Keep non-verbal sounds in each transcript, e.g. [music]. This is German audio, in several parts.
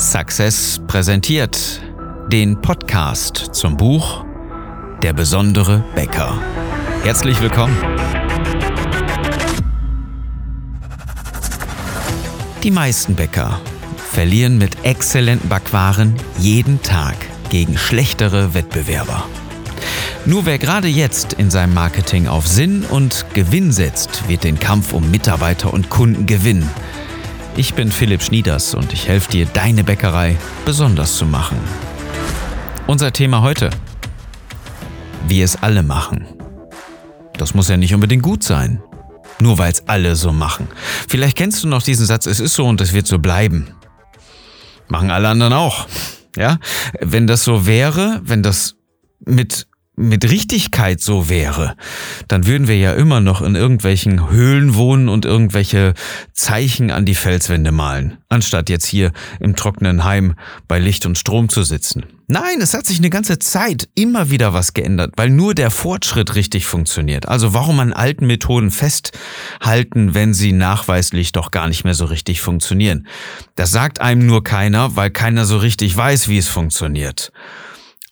Success präsentiert den Podcast zum Buch Der besondere Bäcker. Herzlich willkommen. Die meisten Bäcker verlieren mit exzellenten Backwaren jeden Tag gegen schlechtere Wettbewerber. Nur wer gerade jetzt in seinem Marketing auf Sinn und Gewinn setzt, wird den Kampf um Mitarbeiter und Kunden gewinnen. Ich bin Philipp Schnieders und ich helfe dir, deine Bäckerei besonders zu machen. Unser Thema heute. Wie es alle machen. Das muss ja nicht unbedingt gut sein. Nur weil es alle so machen. Vielleicht kennst du noch diesen Satz, es ist so und es wird so bleiben. Machen alle anderen auch. Ja? Wenn das so wäre, wenn das mit mit Richtigkeit so wäre, dann würden wir ja immer noch in irgendwelchen Höhlen wohnen und irgendwelche Zeichen an die Felswände malen, anstatt jetzt hier im trockenen Heim bei Licht und Strom zu sitzen. Nein, es hat sich eine ganze Zeit immer wieder was geändert, weil nur der Fortschritt richtig funktioniert. Also warum an alten Methoden festhalten, wenn sie nachweislich doch gar nicht mehr so richtig funktionieren? Das sagt einem nur keiner, weil keiner so richtig weiß, wie es funktioniert.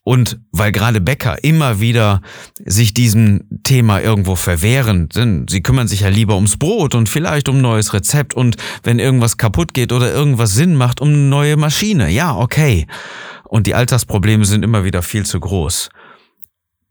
Und weil gerade Bäcker immer wieder sich diesem Thema irgendwo verwehren, denn sie kümmern sich ja lieber ums Brot und vielleicht um neues Rezept und wenn irgendwas kaputt geht oder irgendwas Sinn macht, um eine neue Maschine. Ja, okay. Und die Alltagsprobleme sind immer wieder viel zu groß.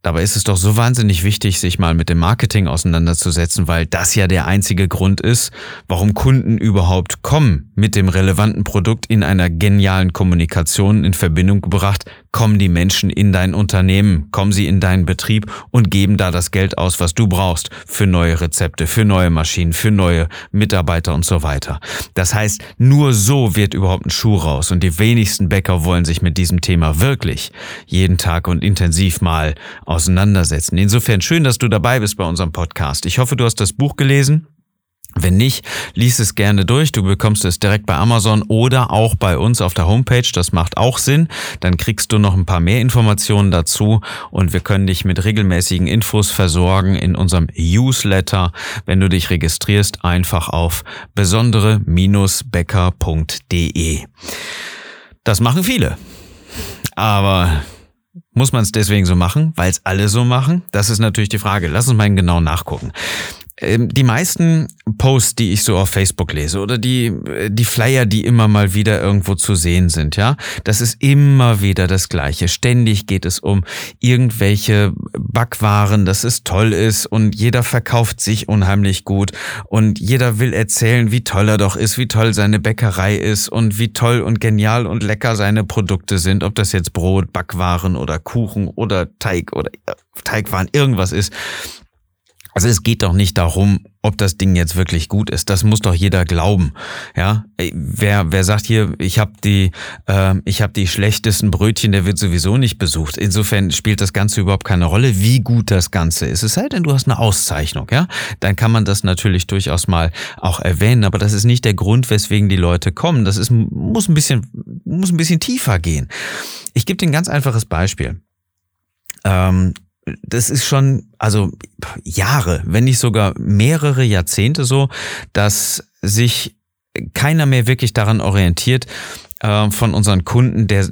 Dabei ist es doch so wahnsinnig wichtig, sich mal mit dem Marketing auseinanderzusetzen, weil das ja der einzige Grund ist, warum Kunden überhaupt kommen. Mit dem relevanten Produkt in einer genialen Kommunikation in Verbindung gebracht, kommen die Menschen in dein Unternehmen, kommen sie in deinen Betrieb und geben da das Geld aus, was du brauchst für neue Rezepte, für neue Maschinen, für neue Mitarbeiter und so weiter. Das heißt, nur so wird überhaupt ein Schuh raus und die wenigsten Bäcker wollen sich mit diesem Thema wirklich jeden Tag und intensiv mal auseinandersetzen. Insofern schön, dass du dabei bist bei unserem Podcast. Ich hoffe, du hast das Buch gelesen. Wenn nicht, lies es gerne durch. Du bekommst es direkt bei Amazon oder auch bei uns auf der Homepage. Das macht auch Sinn. Dann kriegst du noch ein paar mehr Informationen dazu und wir können dich mit regelmäßigen Infos versorgen in unserem Newsletter. Wenn du dich registrierst, einfach auf besondere-becker.de. Das machen viele. Aber muss man es deswegen so machen, weil es alle so machen? Das ist natürlich die Frage. Lass uns mal genau nachgucken. Ähm, die meisten Posts, die ich so auf Facebook lese oder die, äh, die Flyer, die immer mal wieder irgendwo zu sehen sind, ja, das ist immer wieder das Gleiche. Ständig geht es um irgendwelche Backwaren, dass es toll ist und jeder verkauft sich unheimlich gut und jeder will erzählen, wie toll er doch ist, wie toll seine Bäckerei ist und wie toll und genial und lecker seine Produkte sind, ob das jetzt Brot, Backwaren oder Kuchen oder Teig oder äh, Teigwaren irgendwas ist. Also es geht doch nicht darum, ob das Ding jetzt wirklich gut ist. Das muss doch jeder glauben. Ja, wer wer sagt hier, ich habe die äh, ich habe die schlechtesten Brötchen, der wird sowieso nicht besucht. Insofern spielt das Ganze überhaupt keine Rolle, wie gut das Ganze ist. Es sei denn, du hast eine Auszeichnung, ja, dann kann man das natürlich durchaus mal auch erwähnen. Aber das ist nicht der Grund, weswegen die Leute kommen. Das ist muss ein bisschen muss ein bisschen tiefer gehen. Ich gebe dir ein ganz einfaches Beispiel. Ähm, das ist schon, also Jahre, wenn nicht sogar mehrere Jahrzehnte so, dass sich keiner mehr wirklich daran orientiert, äh, von unseren Kunden, der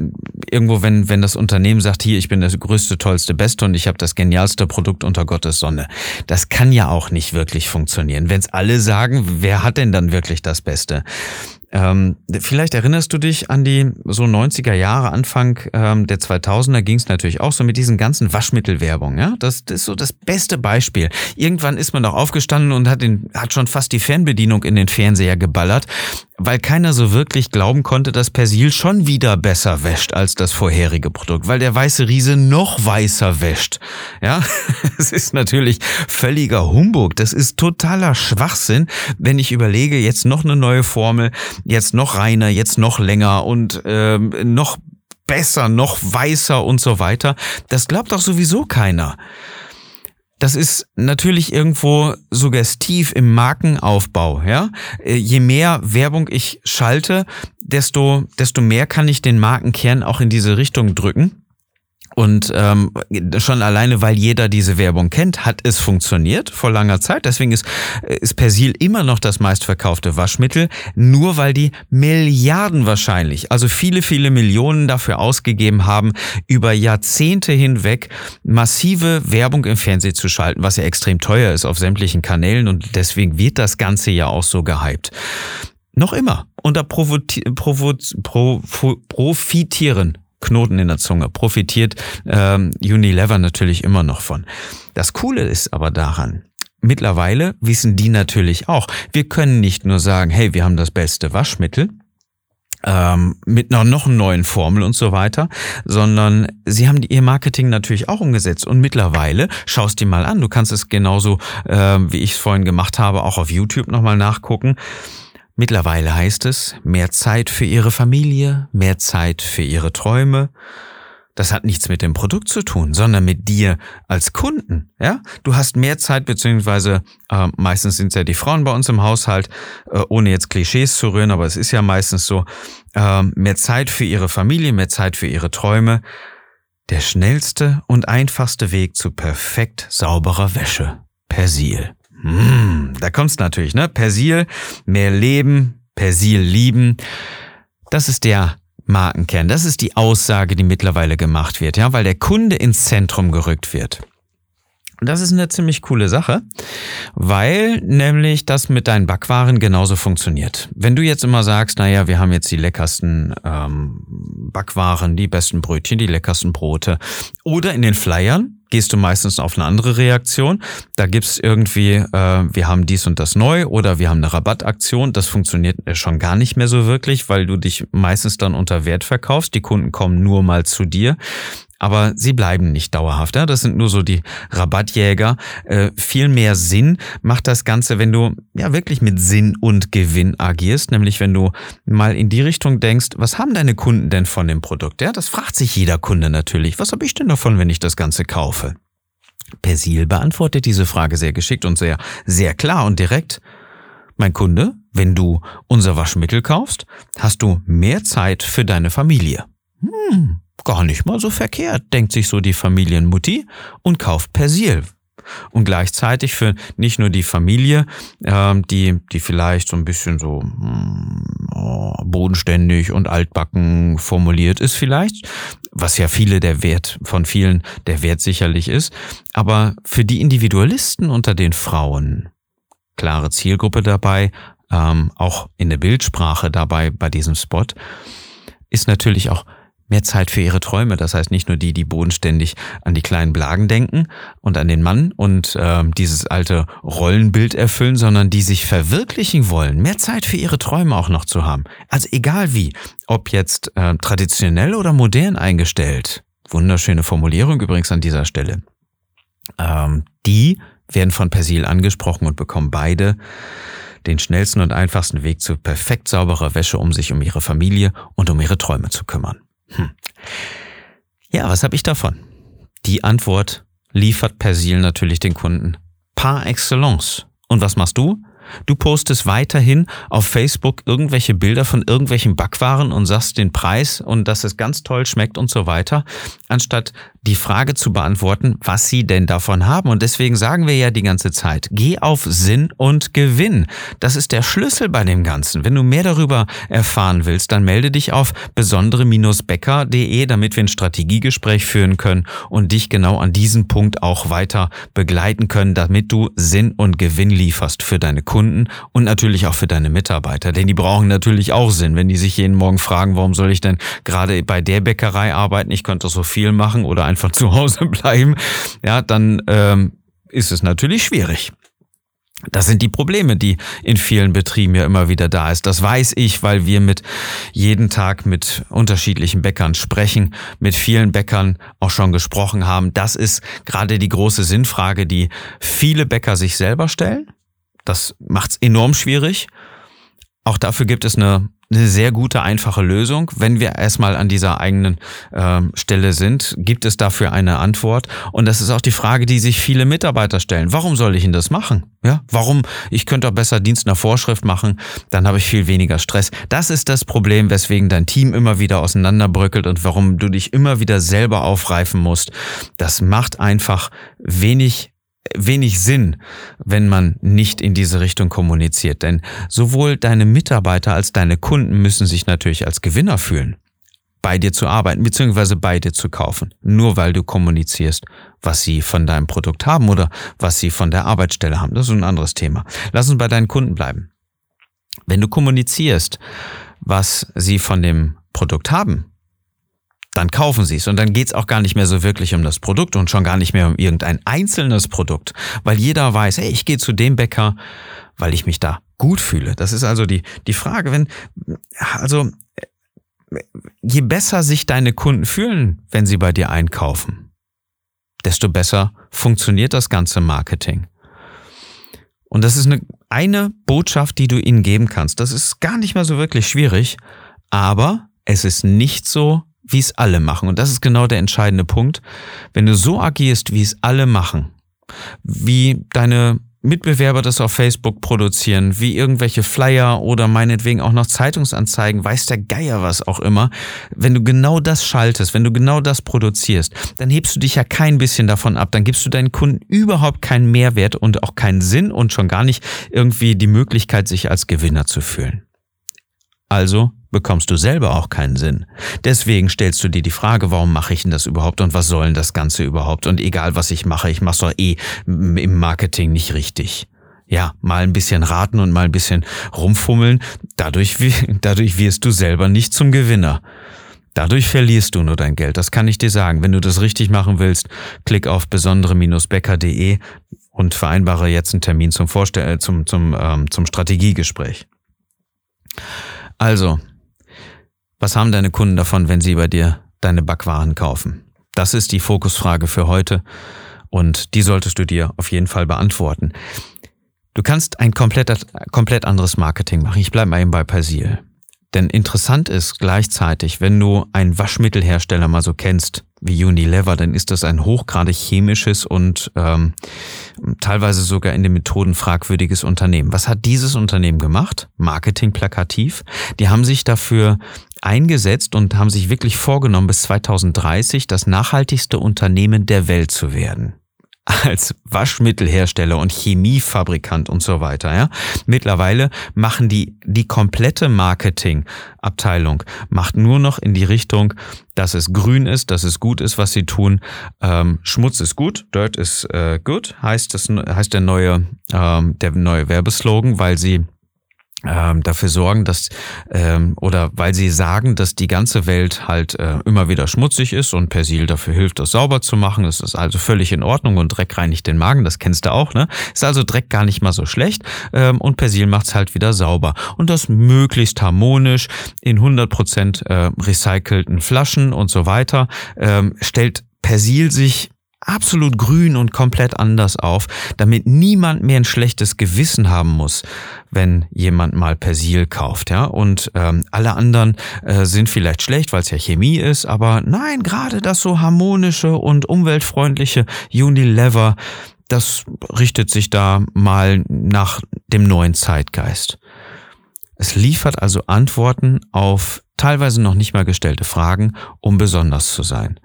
irgendwo, wenn, wenn das Unternehmen sagt, hier, ich bin das größte, tollste, beste und ich habe das genialste Produkt unter Gottes Sonne. Das kann ja auch nicht wirklich funktionieren. Wenn es alle sagen, wer hat denn dann wirklich das Beste? Ähm, vielleicht erinnerst du dich an die so 90er Jahre, Anfang ähm, der 2000er ging es natürlich auch so mit diesen ganzen Waschmittelwerbung. Ja, das, das ist so das beste Beispiel. Irgendwann ist man doch aufgestanden und hat, den, hat schon fast die Fernbedienung in den Fernseher geballert, weil keiner so wirklich glauben konnte, dass Persil schon wieder besser wäscht als das vorherige Produkt, weil der weiße Riese noch weißer wäscht. Ja, [laughs] es ist natürlich völliger Humbug. Das ist totaler Schwachsinn, wenn ich überlege, jetzt noch eine neue Formel, jetzt noch reiner, jetzt noch länger und ähm, noch besser, noch weißer und so weiter. Das glaubt doch sowieso keiner. Das ist natürlich irgendwo suggestiv im Markenaufbau, ja. Äh, je mehr Werbung ich schalte, desto, desto mehr kann ich den Markenkern auch in diese Richtung drücken. Und ähm, schon alleine, weil jeder diese Werbung kennt, hat es funktioniert vor langer Zeit. Deswegen ist, ist Persil immer noch das meistverkaufte Waschmittel, nur weil die Milliarden wahrscheinlich, also viele, viele Millionen dafür ausgegeben haben, über Jahrzehnte hinweg massive Werbung im Fernsehen zu schalten, was ja extrem teuer ist auf sämtlichen Kanälen und deswegen wird das Ganze ja auch so gehypt. Noch immer. Und da profitieren Knoten in der Zunge, profitiert ähm, Unilever natürlich immer noch von. Das Coole ist aber daran, mittlerweile wissen die natürlich auch, wir können nicht nur sagen, hey, wir haben das beste Waschmittel, ähm, mit einer noch neuen Formel und so weiter, sondern sie haben ihr Marketing natürlich auch umgesetzt und mittlerweile schaust dir mal an, du kannst es genauso, äh, wie ich es vorhin gemacht habe, auch auf YouTube nochmal nachgucken. Mittlerweile heißt es mehr Zeit für ihre Familie, mehr Zeit für ihre Träume. Das hat nichts mit dem Produkt zu tun, sondern mit dir als Kunden. Ja, du hast mehr Zeit beziehungsweise äh, meistens sind es ja die Frauen bei uns im Haushalt, äh, ohne jetzt Klischees zu rühren, aber es ist ja meistens so äh, mehr Zeit für ihre Familie, mehr Zeit für ihre Träume. Der schnellste und einfachste Weg zu perfekt sauberer Wäsche. Persil. Mmh, da kommt's natürlich, ne? Persil, mehr Leben, Persil lieben. Das ist der Markenkern. Das ist die Aussage, die mittlerweile gemacht wird, ja, weil der Kunde ins Zentrum gerückt wird. Das ist eine ziemlich coole Sache, weil nämlich das mit deinen Backwaren genauso funktioniert. Wenn du jetzt immer sagst, naja, wir haben jetzt die leckersten ähm, Backwaren, die besten Brötchen, die leckersten Brote oder in den Flyern, gehst du meistens auf eine andere Reaktion. Da gibt's irgendwie, äh, wir haben dies und das neu oder wir haben eine Rabattaktion. Das funktioniert schon gar nicht mehr so wirklich, weil du dich meistens dann unter Wert verkaufst. Die Kunden kommen nur mal zu dir aber sie bleiben nicht dauerhaft. Ja? Das sind nur so die Rabattjäger. Äh, viel mehr Sinn macht das Ganze, wenn du ja wirklich mit Sinn und Gewinn agierst, nämlich wenn du mal in die Richtung denkst, was haben deine Kunden denn von dem Produkt? Ja, das fragt sich jeder Kunde natürlich. Was habe ich denn davon, wenn ich das Ganze kaufe? Persil beantwortet diese Frage sehr geschickt und sehr, sehr klar und direkt. Mein Kunde, wenn du unser Waschmittel kaufst, hast du mehr Zeit für deine Familie. Hm, Gar nicht mal so verkehrt, denkt sich so die Familienmutti und kauft Persil. Und gleichzeitig für nicht nur die Familie, äh, die, die vielleicht so ein bisschen so mm, oh, bodenständig und altbacken formuliert ist vielleicht, was ja viele der Wert von vielen der Wert sicherlich ist, aber für die Individualisten unter den Frauen, klare Zielgruppe dabei, ähm, auch in der Bildsprache dabei bei diesem Spot, ist natürlich auch mehr Zeit für ihre Träume. Das heißt nicht nur die, die bodenständig an die kleinen Blagen denken und an den Mann und äh, dieses alte Rollenbild erfüllen, sondern die sich verwirklichen wollen, mehr Zeit für ihre Träume auch noch zu haben. Also egal wie, ob jetzt äh, traditionell oder modern eingestellt. Wunderschöne Formulierung übrigens an dieser Stelle. Ähm, die werden von Persil angesprochen und bekommen beide den schnellsten und einfachsten Weg zu perfekt sauberer Wäsche, um sich um ihre Familie und um ihre Träume zu kümmern. Hm. Ja, was habe ich davon? Die Antwort liefert Persil natürlich den Kunden. Par excellence. Und was machst du? Du postest weiterhin auf Facebook irgendwelche Bilder von irgendwelchen Backwaren und sagst den Preis und dass es ganz toll schmeckt und so weiter, anstatt die Frage zu beantworten, was sie denn davon haben. Und deswegen sagen wir ja die ganze Zeit, geh auf Sinn und Gewinn. Das ist der Schlüssel bei dem Ganzen. Wenn du mehr darüber erfahren willst, dann melde dich auf besondere-becker.de, damit wir ein Strategiegespräch führen können und dich genau an diesem Punkt auch weiter begleiten können, damit du Sinn und Gewinn lieferst für deine Kunden und natürlich auch für deine Mitarbeiter. Denn die brauchen natürlich auch Sinn. Wenn die sich jeden Morgen fragen, warum soll ich denn gerade bei der Bäckerei arbeiten? Ich könnte so viel machen oder einfach zu Hause [laughs] bleiben, ja, dann ähm, ist es natürlich schwierig. Das sind die Probleme, die in vielen Betrieben ja immer wieder da ist. Das weiß ich, weil wir mit jeden Tag mit unterschiedlichen Bäckern sprechen, mit vielen Bäckern auch schon gesprochen haben. Das ist gerade die große Sinnfrage, die viele Bäcker sich selber stellen. Das macht es enorm schwierig. Auch dafür gibt es eine eine sehr gute, einfache Lösung. Wenn wir erstmal an dieser eigenen äh, Stelle sind, gibt es dafür eine Antwort. Und das ist auch die Frage, die sich viele Mitarbeiter stellen. Warum soll ich denn das machen? Ja, warum? Ich könnte doch besser Dienst nach Vorschrift machen, dann habe ich viel weniger Stress. Das ist das Problem, weswegen dein Team immer wieder auseinanderbröckelt und warum du dich immer wieder selber aufreifen musst. Das macht einfach wenig wenig Sinn, wenn man nicht in diese Richtung kommuniziert. Denn sowohl deine Mitarbeiter als deine Kunden müssen sich natürlich als Gewinner fühlen, bei dir zu arbeiten, beziehungsweise bei dir zu kaufen. Nur weil du kommunizierst, was sie von deinem Produkt haben oder was sie von der Arbeitsstelle haben. Das ist ein anderes Thema. Lass uns bei deinen Kunden bleiben. Wenn du kommunizierst, was sie von dem Produkt haben, dann kaufen sie es. Und dann geht's auch gar nicht mehr so wirklich um das Produkt und schon gar nicht mehr um irgendein einzelnes Produkt, weil jeder weiß, hey, ich gehe zu dem Bäcker, weil ich mich da gut fühle. Das ist also die, die Frage, wenn, also, je besser sich deine Kunden fühlen, wenn sie bei dir einkaufen, desto besser funktioniert das ganze Marketing. Und das ist eine, eine Botschaft, die du ihnen geben kannst. Das ist gar nicht mehr so wirklich schwierig, aber es ist nicht so, wie es alle machen. Und das ist genau der entscheidende Punkt. Wenn du so agierst, wie es alle machen, wie deine Mitbewerber das auf Facebook produzieren, wie irgendwelche Flyer oder meinetwegen auch noch Zeitungsanzeigen, weiß der Geier was auch immer. Wenn du genau das schaltest, wenn du genau das produzierst, dann hebst du dich ja kein bisschen davon ab. Dann gibst du deinen Kunden überhaupt keinen Mehrwert und auch keinen Sinn und schon gar nicht irgendwie die Möglichkeit, sich als Gewinner zu fühlen. Also bekommst du selber auch keinen Sinn. Deswegen stellst du dir die Frage, warum mache ich denn das überhaupt und was soll denn das Ganze überhaupt? Und egal was ich mache, ich mache es doch eh im Marketing nicht richtig. Ja, mal ein bisschen raten und mal ein bisschen rumfummeln, dadurch, [laughs] dadurch wirst du selber nicht zum Gewinner. Dadurch verlierst du nur dein Geld, das kann ich dir sagen. Wenn du das richtig machen willst, klick auf besondere-becker.de und vereinbare jetzt einen Termin zum, Vorstell zum, zum, ähm, zum Strategiegespräch. Also, was haben deine Kunden davon, wenn sie bei dir deine Backwaren kaufen? Das ist die Fokusfrage für heute und die solltest du dir auf jeden Fall beantworten. Du kannst ein komplett, anderes Marketing machen. Ich bleibe mal eben bei Persil. Denn interessant ist gleichzeitig, wenn du einen Waschmittelhersteller mal so kennst, wie Unilever, dann ist das ein hochgradig chemisches und ähm, teilweise sogar in den Methoden fragwürdiges Unternehmen. Was hat dieses Unternehmen gemacht? Marketing plakativ. Die haben sich dafür eingesetzt und haben sich wirklich vorgenommen, bis 2030 das nachhaltigste Unternehmen der Welt zu werden als Waschmittelhersteller und Chemiefabrikant und so weiter. Ja? Mittlerweile machen die die komplette Marketingabteilung macht nur noch in die Richtung, dass es grün ist, dass es gut ist, was sie tun. Ähm, Schmutz ist gut, Dirt ist äh, good, heißt das heißt der neue ähm, der neue Werbeslogan, weil sie ähm, dafür sorgen, dass ähm, oder weil sie sagen, dass die ganze Welt halt äh, immer wieder schmutzig ist und Persil dafür hilft, das sauber zu machen. Das ist also völlig in Ordnung und Dreck reinigt den Magen, das kennst du auch, ne? Ist also Dreck gar nicht mal so schlecht ähm, und Persil macht's halt wieder sauber und das möglichst harmonisch in 100% äh, recycelten Flaschen und so weiter ähm, stellt Persil sich absolut grün und komplett anders auf, damit niemand mehr ein schlechtes Gewissen haben muss, wenn jemand mal Persil kauft, ja. Und ähm, alle anderen äh, sind vielleicht schlecht, weil es ja Chemie ist, aber nein, gerade das so harmonische und umweltfreundliche Unilever, das richtet sich da mal nach dem neuen Zeitgeist. Es liefert also Antworten auf teilweise noch nicht mal gestellte Fragen, um besonders zu sein.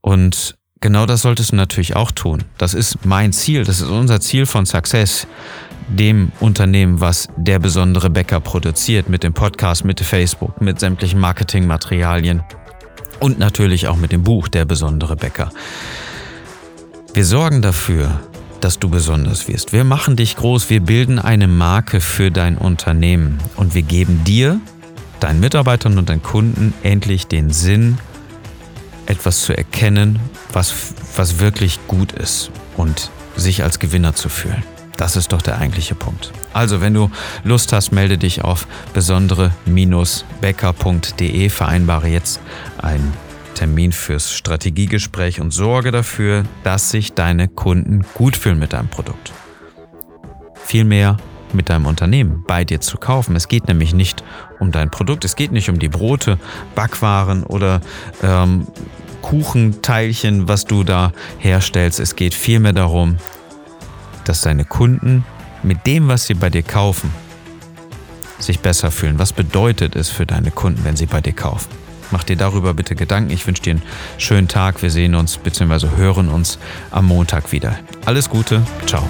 Und Genau das solltest du natürlich auch tun. Das ist mein Ziel, das ist unser Ziel von Success, dem Unternehmen, was der besondere Bäcker produziert, mit dem Podcast, mit Facebook, mit sämtlichen Marketingmaterialien und natürlich auch mit dem Buch Der besondere Bäcker. Wir sorgen dafür, dass du besonders wirst. Wir machen dich groß, wir bilden eine Marke für dein Unternehmen und wir geben dir, deinen Mitarbeitern und deinen Kunden endlich den Sinn, etwas zu erkennen, was, was wirklich gut ist und sich als Gewinner zu fühlen. Das ist doch der eigentliche Punkt. Also, wenn du Lust hast, melde dich auf besondere-becker.de, vereinbare jetzt einen Termin fürs Strategiegespräch und sorge dafür, dass sich deine Kunden gut fühlen mit deinem Produkt. Viel mehr mit deinem Unternehmen bei dir zu kaufen. Es geht nämlich nicht um dein Produkt, es geht nicht um die Brote, Backwaren oder ähm, Kuchenteilchen, was du da herstellst. Es geht vielmehr darum, dass deine Kunden mit dem, was sie bei dir kaufen, sich besser fühlen. Was bedeutet es für deine Kunden, wenn sie bei dir kaufen? Mach dir darüber bitte Gedanken. Ich wünsche dir einen schönen Tag. Wir sehen uns bzw. hören uns am Montag wieder. Alles Gute. Ciao.